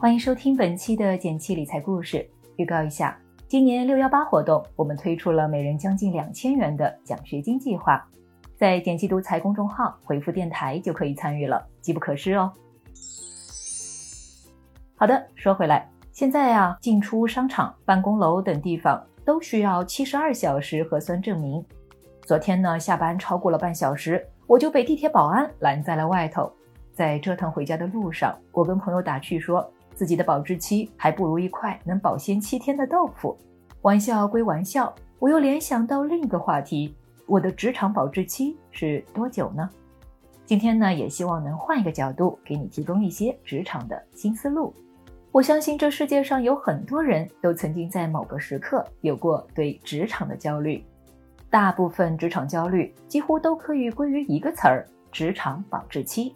欢迎收听本期的简七理财故事。预告一下，今年六幺八活动，我们推出了每人将近两千元的奖学金计划，在简七独裁公众号回复“电台”就可以参与了，机不可失哦。好的，说回来，现在啊，进出商场、办公楼等地方都需要七十二小时核酸证明。昨天呢，下班超过了半小时，我就被地铁保安拦在了外头。在折腾回家的路上，我跟朋友打趣说，自己的保质期还不如一块能保鲜七天的豆腐。玩笑归玩笑，我又联想到另一个话题：我的职场保质期是多久呢？今天呢，也希望能换一个角度，给你提供一些职场的新思路。我相信这世界上有很多人都曾经在某个时刻有过对职场的焦虑。大部分职场焦虑几乎都可以归于一个词儿：职场保质期。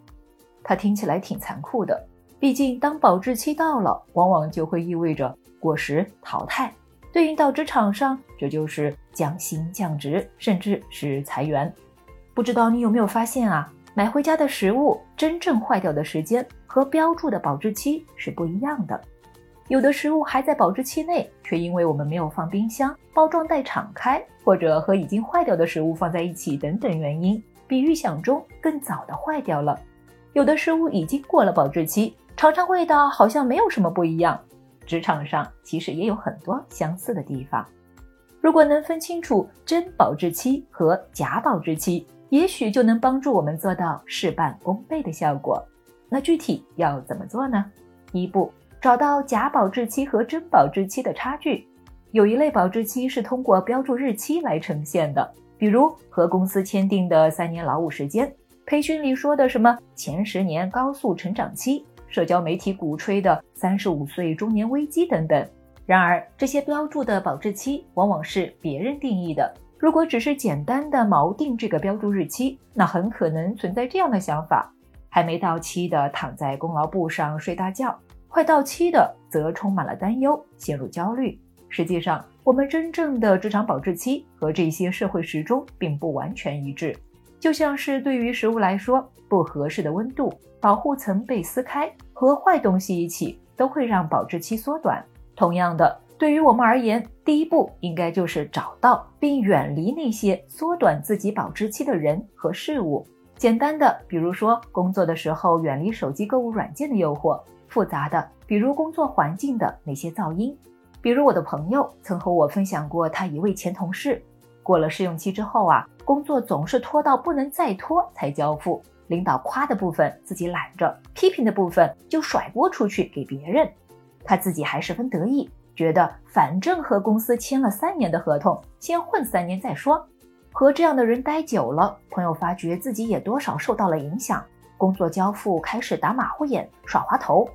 它听起来挺残酷的，毕竟当保质期到了，往往就会意味着过时淘汰。对应到职场上，这就是降薪降职，甚至是裁员。不知道你有没有发现啊？买回家的食物真正坏掉的时间和标注的保质期是不一样的。有的食物还在保质期内，却因为我们没有放冰箱、包装袋敞开，或者和已经坏掉的食物放在一起等等原因，比预想中更早的坏掉了。有的食物已经过了保质期，尝尝味道好像没有什么不一样。职场上其实也有很多相似的地方。如果能分清楚真保质期和假保质期，也许就能帮助我们做到事半功倍的效果。那具体要怎么做呢？第一步。找到假保质期和真保质期的差距，有一类保质期是通过标注日期来呈现的，比如和公司签订的三年劳务时间，培训里说的什么前十年高速成长期，社交媒体鼓吹的三十五岁中年危机等等。然而，这些标注的保质期往往是别人定义的。如果只是简单的锚定这个标注日期，那很可能存在这样的想法：还没到期的躺在功劳簿上睡大觉。快到期的则充满了担忧，陷入焦虑。实际上，我们真正的职场保质期和这些社会时钟并不完全一致。就像是对于食物来说，不合适的温度、保护层被撕开和坏东西一起，都会让保质期缩短。同样的，对于我们而言，第一步应该就是找到并远离那些缩短自己保质期的人和事物。简单的，比如说工作的时候远离手机购物软件的诱惑。复杂的，比如工作环境的那些噪音，比如我的朋友曾和我分享过，他一位前同事过了试用期之后啊，工作总是拖到不能再拖才交付，领导夸的部分自己揽着，批评的部分就甩锅出去给别人，他自己还十分得意，觉得反正和公司签了三年的合同，先混三年再说。和这样的人待久了，朋友发觉自己也多少受到了影响，工作交付开始打马虎眼、耍滑头。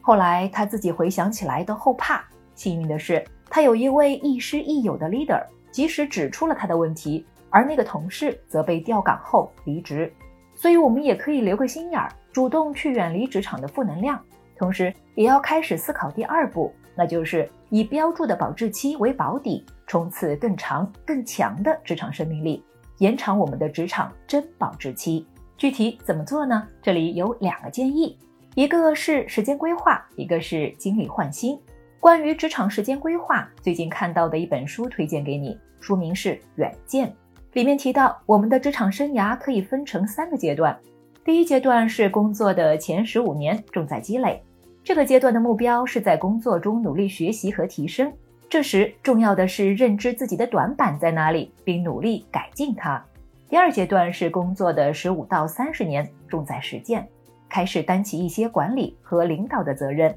后来他自己回想起来都后怕。幸运的是，他有一位亦师亦友的 leader，及时指出了他的问题，而那个同事则被调岗后离职。所以，我们也可以留个心眼儿，主动去远离职场的负能量，同时也要开始思考第二步，那就是以标注的保质期为保底，冲刺更长更强的职场生命力，延长我们的职场真保质期。具体怎么做呢？这里有两个建议。一个是时间规划，一个是精力换新。关于职场时间规划，最近看到的一本书推荐给你，书名是《远见》，里面提到我们的职场生涯可以分成三个阶段。第一阶段是工作的前十五年，重在积累。这个阶段的目标是在工作中努力学习和提升。这时重要的是认知自己的短板在哪里，并努力改进它。第二阶段是工作的十五到三十年，重在实践。开始担起一些管理和领导的责任，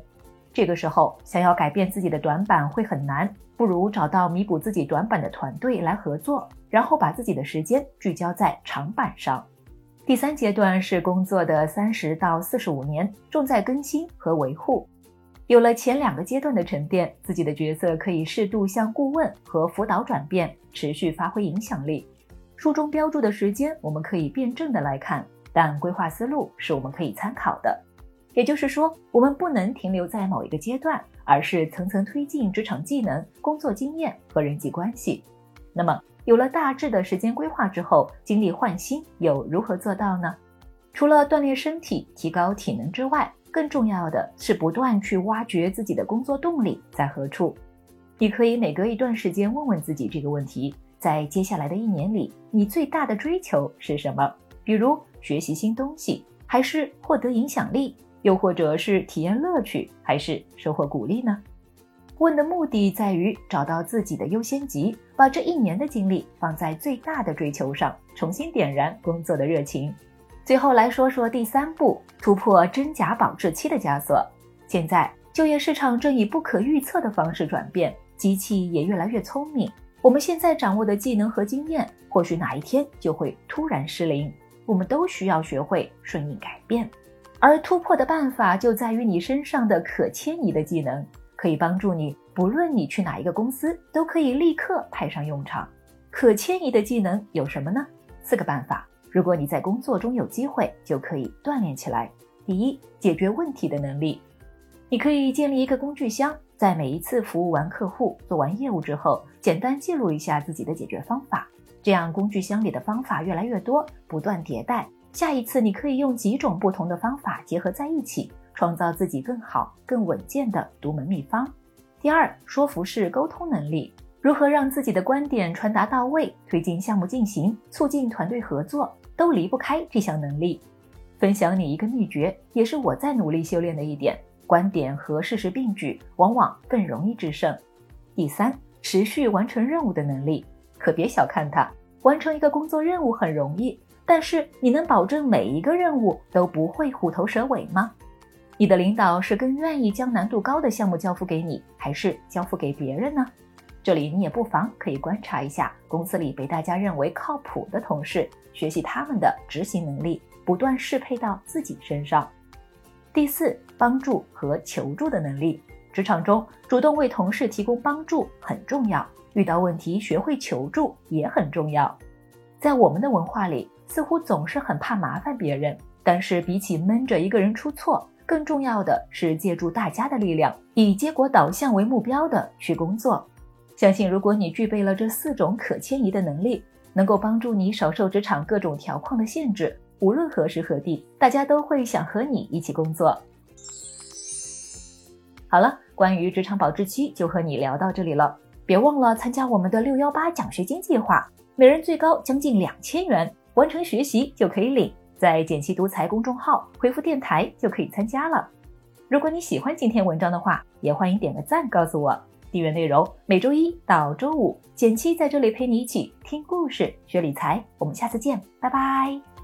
这个时候想要改变自己的短板会很难，不如找到弥补自己短板的团队来合作，然后把自己的时间聚焦在长板上。第三阶段是工作的三十到四十五年，重在更新和维护。有了前两个阶段的沉淀，自己的角色可以适度向顾问和辅导转变，持续发挥影响力。书中标注的时间，我们可以辩证的来看。但规划思路是我们可以参考的，也就是说，我们不能停留在某一个阶段，而是层层推进职场技能、工作经验和人际关系。那么，有了大致的时间规划之后，精力换新又如何做到呢？除了锻炼身体、提高体能之外，更重要的是不断去挖掘自己的工作动力在何处。你可以每隔一段时间问问自己这个问题：在接下来的一年里，你最大的追求是什么？比如学习新东西，还是获得影响力，又或者是体验乐趣，还是收获鼓励呢？问的目的在于找到自己的优先级，把这一年的精力放在最大的追求上，重新点燃工作的热情。最后来说说第三步，突破真假保质期的枷锁。现在就业市场正以不可预测的方式转变，机器也越来越聪明。我们现在掌握的技能和经验，或许哪一天就会突然失灵。我们都需要学会顺应改变，而突破的办法就在于你身上的可迁移的技能。可以帮助你，不论你去哪一个公司，都可以立刻派上用场。可迁移的技能有什么呢？四个办法。如果你在工作中有机会，就可以锻炼起来。第一，解决问题的能力。你可以建立一个工具箱，在每一次服务完客户、做完业务之后，简单记录一下自己的解决方法。这样，工具箱里的方法越来越多，不断迭代。下一次，你可以用几种不同的方法结合在一起。创造自己更好、更稳健的独门秘方。第二，说服式沟通能力，如何让自己的观点传达到位，推进项目进行，促进团队合作，都离不开这项能力。分享你一个秘诀，也是我在努力修炼的一点：观点和事实并举，往往更容易制胜。第三，持续完成任务的能力，可别小看它。完成一个工作任务很容易，但是你能保证每一个任务都不会虎头蛇尾吗？你的领导是更愿意将难度高的项目交付给你，还是交付给别人呢？这里你也不妨可以观察一下公司里被大家认为靠谱的同事，学习他们的执行能力，不断适配到自己身上。第四，帮助和求助的能力。职场中主动为同事提供帮助很重要，遇到问题学会求助也很重要。在我们的文化里，似乎总是很怕麻烦别人，但是比起闷着一个人出错。更重要的是借助大家的力量，以结果导向为目标的去工作。相信如果你具备了这四种可迁移的能力，能够帮助你少受职场各种条框的限制。无论何时何地，大家都会想和你一起工作。好了，关于职场保质期就和你聊到这里了。别忘了参加我们的六幺八奖学金计划，每人最高将近两千元，完成学习就可以领。在“简七独裁”公众号回复“电台”就可以参加了。如果你喜欢今天文章的话，也欢迎点个赞告诉我。订阅内容每周一到周五，简七在这里陪你一起听故事、学理财。我们下次见，拜拜。